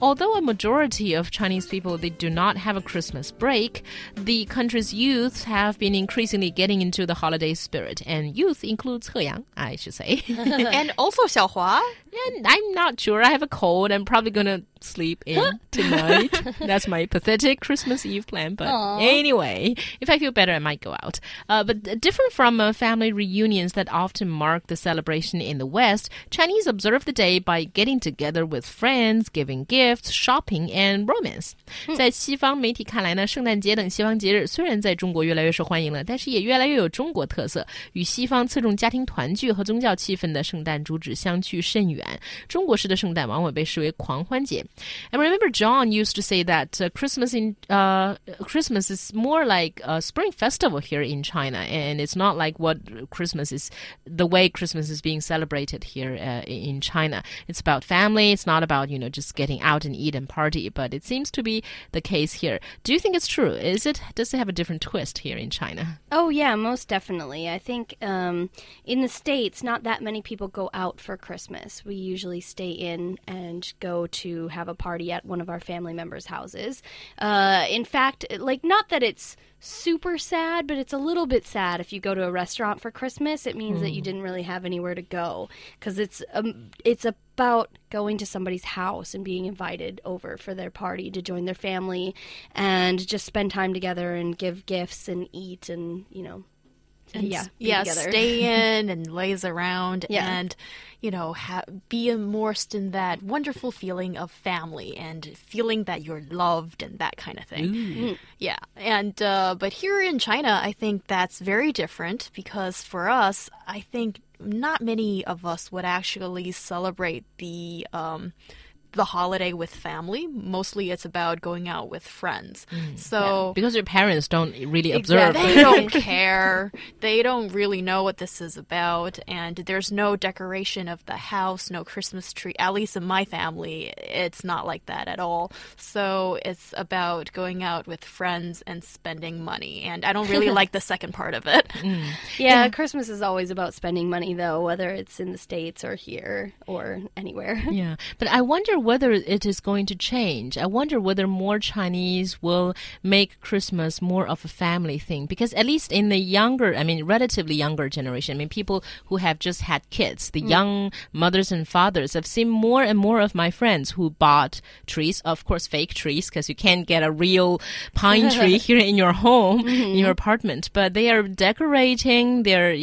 Although a majority of Chinese people they do not have a Christmas break, the country's youth have been increasingly getting into the holiday spirit, and youth includes He Yang, I should say, and also Xiaohua. And I'm not sure. I have a cold. I'm probably gonna sleep in tonight. That's my pathetic Christmas Eve plan. But Aww. anyway, if I feel better, I might go out. Uh, but different from uh, family reunions that often mark the celebration in the West, Chinese observe the day by getting together with friends, giving gifts, shopping, and romance. Hmm. 在西方媒体看来呢，圣诞节等西方节日虽然在中国越来越受欢迎了，但是也越来越有中国特色，与西方侧重家庭团聚和宗教气氛的圣诞主旨相去甚远。中国式的圣诞往往被视为狂欢节，I remember John used to say that uh, Christmas in uh, Christmas is more like a spring festival here in China, and it's not like what Christmas is the way Christmas is being celebrated here uh, in China. It's about family. It's not about you know just getting out and eat and party. But it seems to be the case here. Do you think it's true? Is it does it have a different twist here in China? Oh yeah, most definitely. I think um, in the states, not that many people go out for Christmas. We usually stay in and go to have a party at one of our family members' houses. Uh, in fact, like, not that it's super sad, but it's a little bit sad if you go to a restaurant for Christmas. It means mm. that you hmm. didn't really have anywhere to go because it's um, it's about going to somebody's house and being invited over for their party to join their family and just spend time together and give gifts and eat and you know and yeah, yeah, together. stay in and lays around yeah. and you know ha- be immersed in that wonderful feeling of family and feeling that you're loved and that kind of thing. Mm. Yeah, and uh, but here in China, I think that's very different because for us, I think not many of us would actually celebrate the. Um, the holiday with family. Mostly it's about going out with friends. Mm, so yeah. because your parents don't really observe, exactly. they don't care. They don't really know what this is about, and there's no decoration of the house, no Christmas tree. At least in my family, it's not like that at all. So it's about going out with friends and spending money, and I don't really like the second part of it. Mm. Yeah, yeah, Christmas is always about spending money, though, whether it's in the states or here or anywhere. Yeah, but I wonder whether it is going to change. I wonder whether more Chinese will make Christmas more of a family thing because at least in the younger, I mean, relatively younger generation, I mean, people who have just had kids, the mm. young mothers and fathers, I've seen more and more of my friends who bought trees, of course, fake trees because you can't get a real pine tree here in your home, mm -hmm. in your mm-hmm. apartment, but they are decorating, they're,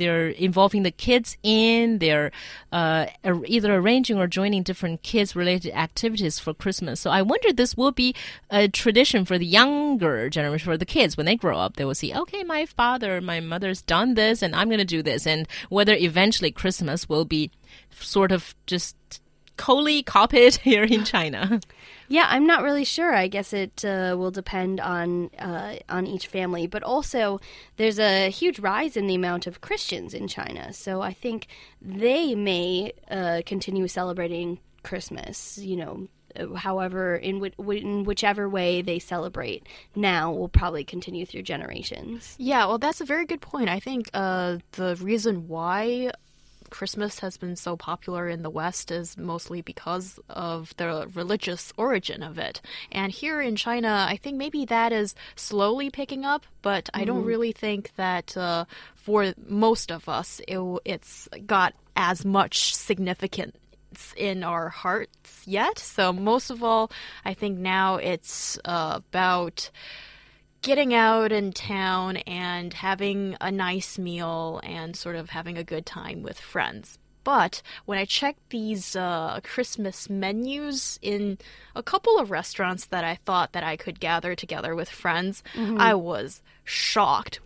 they're involving the kids in, they're uh, either arranging or joining different kids related activities for Christmas. So I wonder this will be a tradition for the younger generation, for the kids. When they grow up, they will see, okay, my father, my mother's done this, and I'm going to do this. And whether eventually Christmas will be sort of just Coley copied here in China? Yeah, I'm not really sure. I guess it uh, will depend on uh, on each family, but also there's a huge rise in the amount of Christians in China. So I think they may uh, continue celebrating Christmas. You know, however in, in whichever way they celebrate now will probably continue through generations yeah well that's a very good point i think uh, the reason why Christmas has been so popular in the West is mostly because of the religious origin of it. And here in China, I think maybe that is slowly picking up, but. I don't mm-hmm. really think that uh, for most of us, it, it's got as much in our hearts yet. So, most of all, I think now it's uh, about getting out in town and having a nice meal and sort of having a good time with friends. But when I checked these uh, Christmas menus in a couple of restaurants that I thought that I could gather together with friends, mm-hmm. I was shocked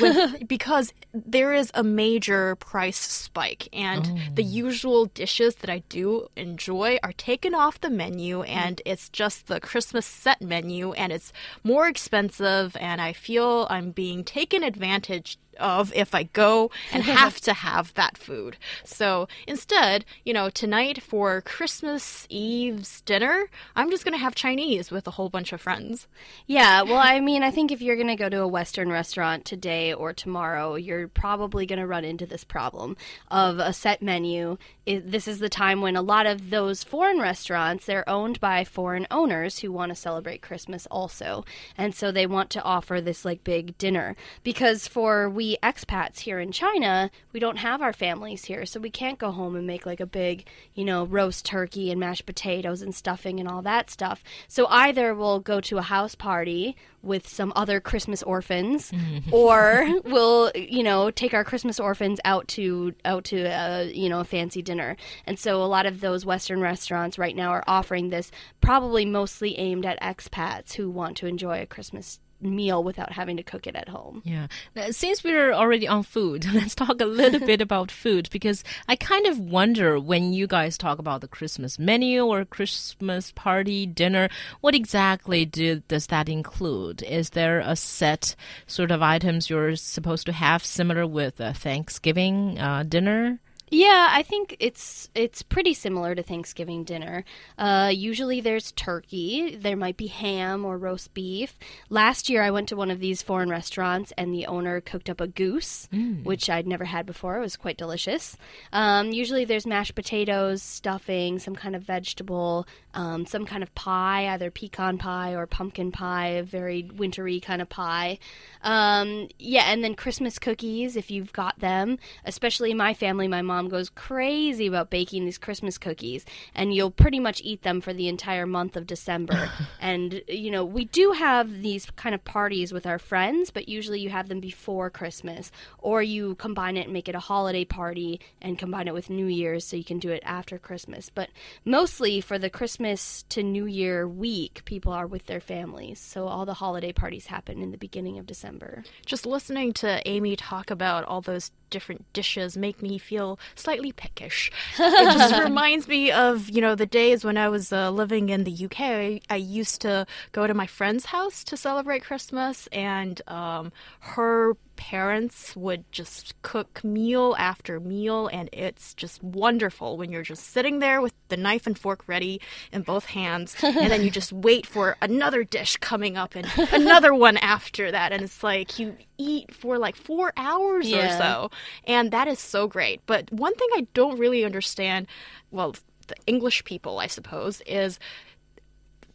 with, because there is a major price spike and oh. the usual dishes that I do enjoy are taken off the menu and it's just the Christmas set menu and it's more expensive and I feel I'm being taken advantage of if I go and have to have that food. So instead, you know, tonight for Christmas Eve's dinner, I'm just going to have Chinese with a whole bunch of friends. Yeah, well, I mean, I think if you're going to go to a Western restaurant today or tomorrow, you're probably going to run into this problem of a set menu. It, this is the time when a lot of those foreign restaurants, they're owned by foreign owners who want to celebrate Christmas also. And so they want to offer this like big dinner because for we expats here in China, we don't have our families here, so we can't go home and make like a big, you know, roast turkey and mashed potatoes and stuffing and all that stuff. So either we'll go to a house party with some other Christmas orphans, mm-hmm. or we'll you know take our Christmas orphans out to out to a you know a fancy dinner. And so a lot of those Western restaurants right now are offering this, probably mostly aimed at expats who want to enjoy a Christmas meal without having to cook it at home. Yeah. Since we're already on food, let's talk a little bit about food because I kind of wonder when you guys talk about the Christmas menu or Christmas party dinner, what exactly do, does that include? Is there a set sort of items you're supposed to have similar with a Thanksgiving uh, dinner? Yeah, I think it's it's pretty similar to Thanksgiving dinner. Uh, usually there's turkey, there might be ham or roast beef. Last year I went to one of these foreign restaurants and the owner cooked up a goose, which I'd never had before. It was quite delicious. Um, usually there's mashed potatoes, stuffing, some kind of vegetable, um, some kind of pie, either pecan pie or pumpkin pie, a very wintry kind of pie. Um, yeah, and then Christmas cookies if you've got them. Especially my family, my mom goes crazy about baking these Christmas cookies, and you'll pretty much eat them for the entire month of December. and you know, we do have these kind of parties with our friends, but usually you have them before Christmas, or you combine it and make it a holiday party and combine it with New Year's, so you can do it after Christmas. But mostly for the Christmas to New Year week, people are with their families, so all the holiday parties happen in the beginning of December. Just listening to Amy talk about all those different dishes make me feel slightly peckish. it just reminds me of, you know, the days when I was uh, living in the UK. I, I used to go to my friend's house to celebrate Christmas, and um, her parents would just cook meal after meal, and it's just wonderful when you're just sitting there with the knife and fork ready in both hands, and then you just wait for another dish coming up and another one after that, and it's like you eat for like four hours or so, and that is so great. But one thing I don't really understand, well, the English people, I suppose, is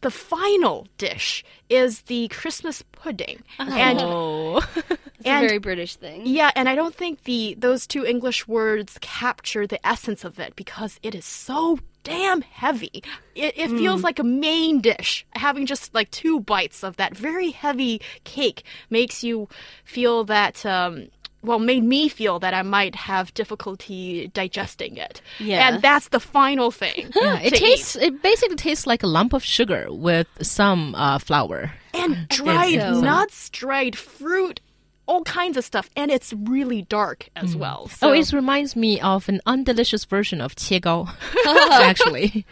the final dish is the Christmas pudding. Uh-huh. And oh. It's And- a very British thing. yeah, and I don't think the those two English words capture the essence of it because it is so damn heavy. It, it feels like a main dish. Having just like two bites of that very heavy cake makes you feel that. Um, well, made me feel that I might have difficulty digesting it. Yeah. and that's the final thing. Yeah, it tastes. eat. It basically tastes like a lump of sugar with some uh, flour. and dried so- nuts, dried fruit, all kinds of stuff, and it's really dark as mm. well. Oh, so oh, it reminds me of an undelicious version of 切糕, actually.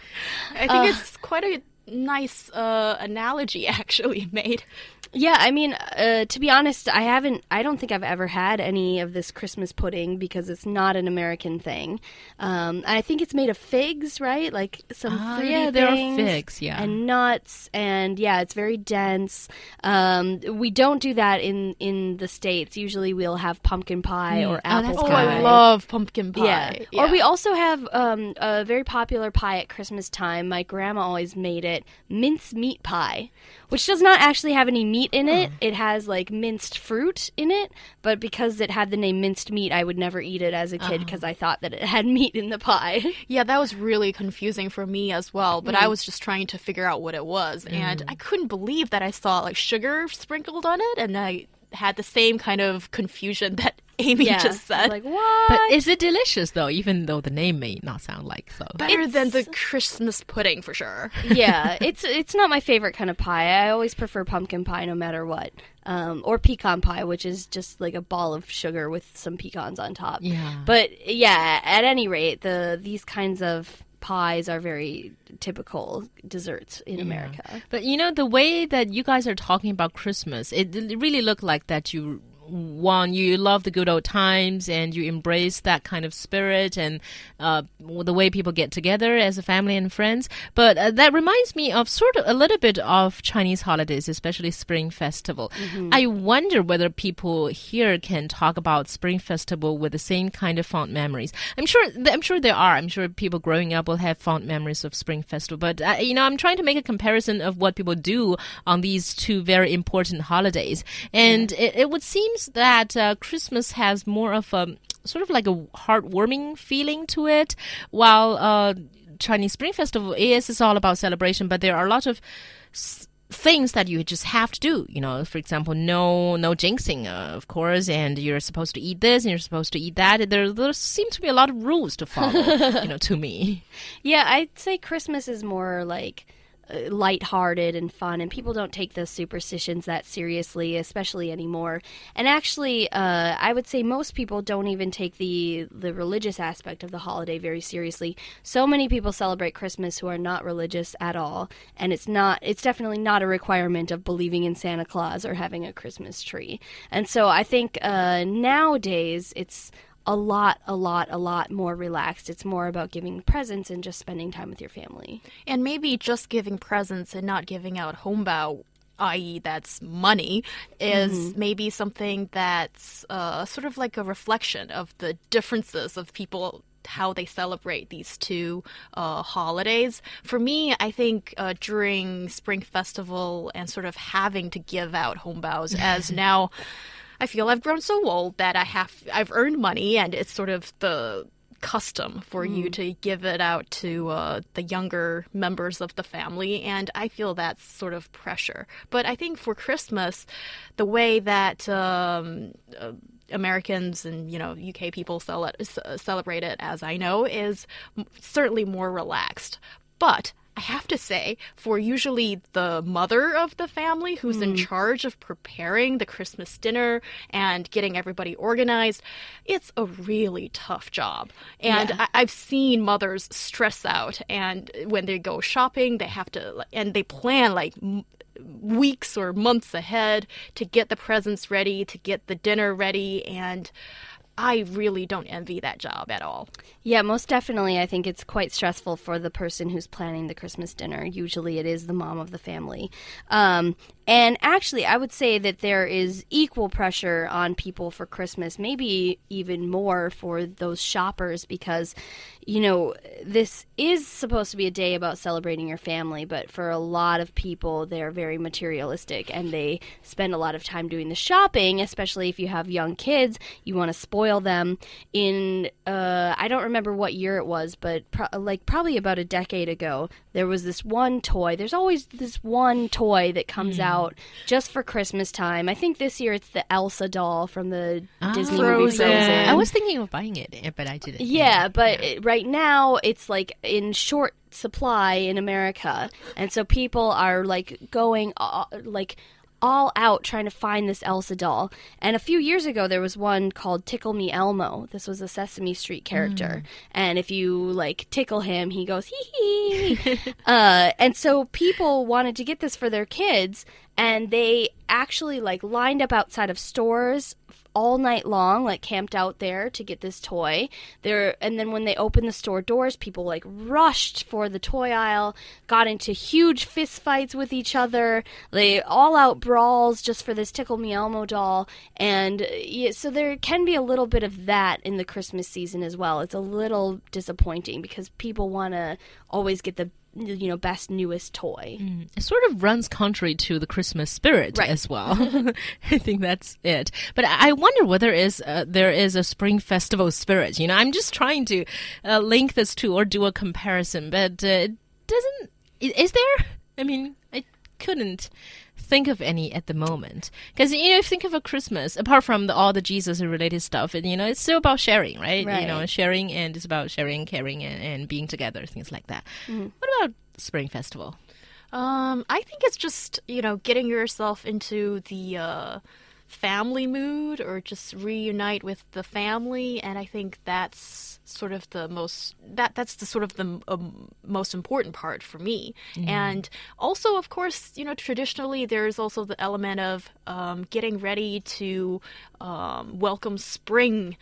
I think uh, it's quite a nice uh, analogy actually made. Yeah, I mean, uh, to be honest, I haven't. I don't think I've ever had any of this Christmas pudding because it's not an American thing. Um, I think it's made of figs, right? Like some fruity yeah, there are figs, yeah. and nuts, and yeah, it's very dense. Um, we don't do that in in the states. Usually, we'll have pumpkin pie or oh, apple Oh, pie. I love pumpkin pie. Yeah. Or we also have um, a very popular pie at Christmas time. My grandma always made it mince meat pie, which does not actually have any meat in it. It has like minced fruit in it, but because it had the name minced meat, I would never eat it as a kid because I thought that it had meat in the pie. Yeah, that was really confusing for me as well, but Mm. I was just trying to figure out what it was, and I couldn't believe that I saw like sugar sprinkled on it, and I had the same kind of confusion that Amy yeah. just said. Like what? But is it delicious though? Even though the name may not sound like so. Better than the Christmas pudding for sure. yeah, it's it's not my favorite kind of pie. I always prefer pumpkin pie no matter what. Um, or pecan pie, which is just like a ball of sugar with some pecans on top. Yeah. But yeah, at any rate, the these kinds of pies are very typical desserts in America. But you know the way that you guys are talking about Christmas, it it really looked like that you one, you love the good old times and you embrace that kind of spirit and uh, the way people get together as a family and friends. But uh, that reminds me of sort of a little bit of Chinese holidays, especially Spring Festival. Mm-hmm. I wonder whether people here can talk about Spring Festival with the same kind of fond memories. I'm sure. I'm sure there are. I'm sure people growing up will have fond memories of Spring Festival. But uh, you know, I'm trying to make a comparison of what people do on these two very important holidays, and it, it would seem that uh, Christmas has more of a sort of like a heartwarming feeling to it, while uh, Chinese Spring Festival is is all about celebration. But there are a lot of s- things that you just have to do. You know, for example, no no jinxing, uh, of course, and you're supposed to eat this and you're supposed to eat that. There there seem to be a lot of rules to follow. you know, to me. Yeah, I'd say Christmas is more like lighthearted and fun, and people don't take those superstitions that seriously, especially anymore. And actually, uh, I would say most people don't even take the the religious aspect of the holiday very seriously. So many people celebrate Christmas who are not religious at all, and it's not it's definitely not a requirement of believing in Santa Claus or having a Christmas tree. And so I think uh, nowadays it's a lot, a lot, a lot more relaxed. It's more about giving presents and just spending time with your family. And maybe just giving presents and not giving out hongbao i.e., that's money, is maybe something that's uh, sort of like a reflection of the differences of people. How they celebrate these two uh, holidays. For me, I think uh, during Spring Festival and sort of having to give out hongbao as now I feel I've grown so old that I have I've earned money and it's sort of the custom for you to give it out to uh, the younger members of the family and I feel that's sort of pressure. But I think for Christmas, the way that um, uh, Americans and you know UK people cel- celebrate it, as I know, is certainly more relaxed. But I have to say, for usually the mother of the family who's in hmm. charge of preparing the Christmas dinner and getting everybody organized, it's a really tough job. And I- I've seen mothers stress out, and when they go shopping, they have to, and they plan like weeks or months ahead to get the presents ready, to get the dinner ready, and I really don't envy that job at all. Yeah, most definitely. I think it's quite stressful for the person who's planning the Christmas dinner. Usually it is the mom of the family. Um, and actually, I would say that there is equal pressure on people for Christmas, maybe even more for those shoppers, because, you know, this is supposed to be a day about celebrating your family, but for a lot of people, they're very materialistic and they spend a lot of time doing the shopping, especially if you have young kids. You want to spoil them. In, uh, I don't remember what year it was, but pro- like probably about a decade ago, there was this one toy. There's always this one toy that comes out just for Christmas time. I think this year it's the Elsa doll from the Disney movie Frozen. Frozen. I was thinking of buying it, eh, but I didn't. Yeah, but it- right now it's like in short supply in America, and so people are like going all, like all out trying to find this Elsa doll. And a few years ago, there was one called Tickle Me Elmo. This was a Sesame Street character, and if you like tickle him, he goes hee hee. uh, and so people wanted to get this for their kids, and they actually like lined up outside of stores all night long, like camped out there to get this toy. There, and then when they opened the store doors, people like rushed for the toy aisle, got into huge fist fights with each other. They all out brawls just for this Tickle Me Elmo doll, and yeah, so there can be a little bit of that in the Christmas season as well. It's a little disappointing because people want to always get the you know best newest toy. It sort of runs contrary to the Christmas spirit Right. as well. I think that's it. But I wonder whether is uh, there is a spring festival spirit. You know, I'm just trying to uh, link this to or do a comparison, but uh, it doesn't. Is there? I mean, couldn't think of any at the moment. Because you know if you think of a christmas apart from the, all the jesus related stuff and you know it's still about sharing right, you know sharing and it's about sharing caring and, and being together things like that. Mm-hmm. what about spring festival? Um, I think it's just you know getting yourself into the uh, family mood or just reunite with the family. And i think that's sort of the most that that's the sort of the um, most important part for me. And also of course you know traditionally there's also the element of um, getting ready to um, welcome spring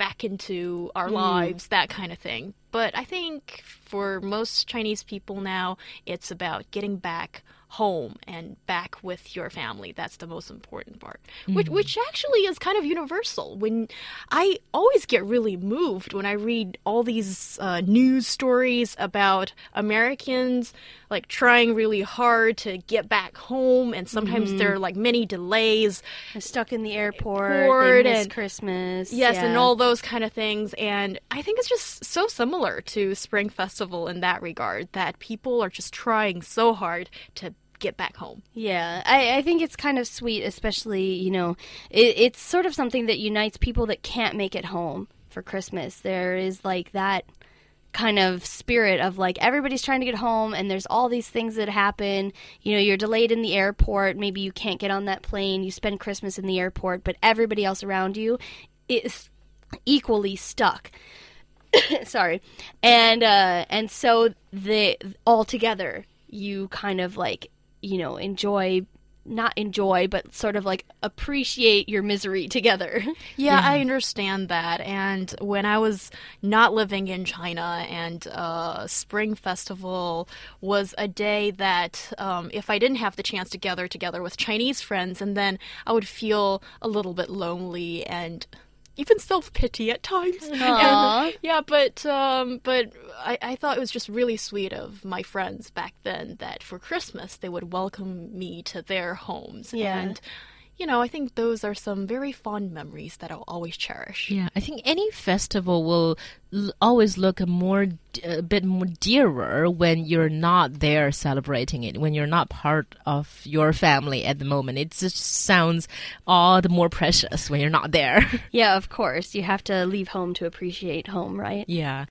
back into our lives, that kind of thing. But I think for most Chinese people now, it's about getting back home and back with your family. That's the most important part, which which actually is kind of universal. When I always get really moved when I read all these uh, news stories about Americans like trying really hard to get back home, and sometimes there are like many delays. They're stuck in the airport. Airport and- Christmas. Yes, yeah. and all those kind of things. And I think it's just so similar to Spring Festival in that regard that people are just trying so hard to get back home. Yeah, I, I think it's kind of sweet, especially, you know, it, it's sort of something that unites people that can't make it home for Christmas. There is like that kind of spirit of like everybody's trying to get home and there's all these things that happen. You know, you're delayed in the airport, maybe you can't get on that plane, you spend Christmas in the airport, but everybody else around you is equally stuck. Sorry. And uh and so the all together you kind of like, you know, enjoy not enjoy but sort of like appreciate your misery together. Yeah, I understand that. And when I was not living in China, and uh, Spring Festival was a day that um, if I didn't have the chance to gather together with Chinese friends, and then I would feel a little bit lonely and even self pity at times. And- yeah, but um, but I, I thought it was just really sweet of my friends back then that for Christmas they would welcome me to their homes. Yeah. And you know, I think those are some very fond memories that I'll always cherish. Yeah, I think any festival will l- always look a more d- a bit more dearer when you're not there celebrating it, when you're not part of your family at the moment. It just sounds all the more precious when you're not there. yeah, of course. You have to leave home to appreciate home, right? yeah.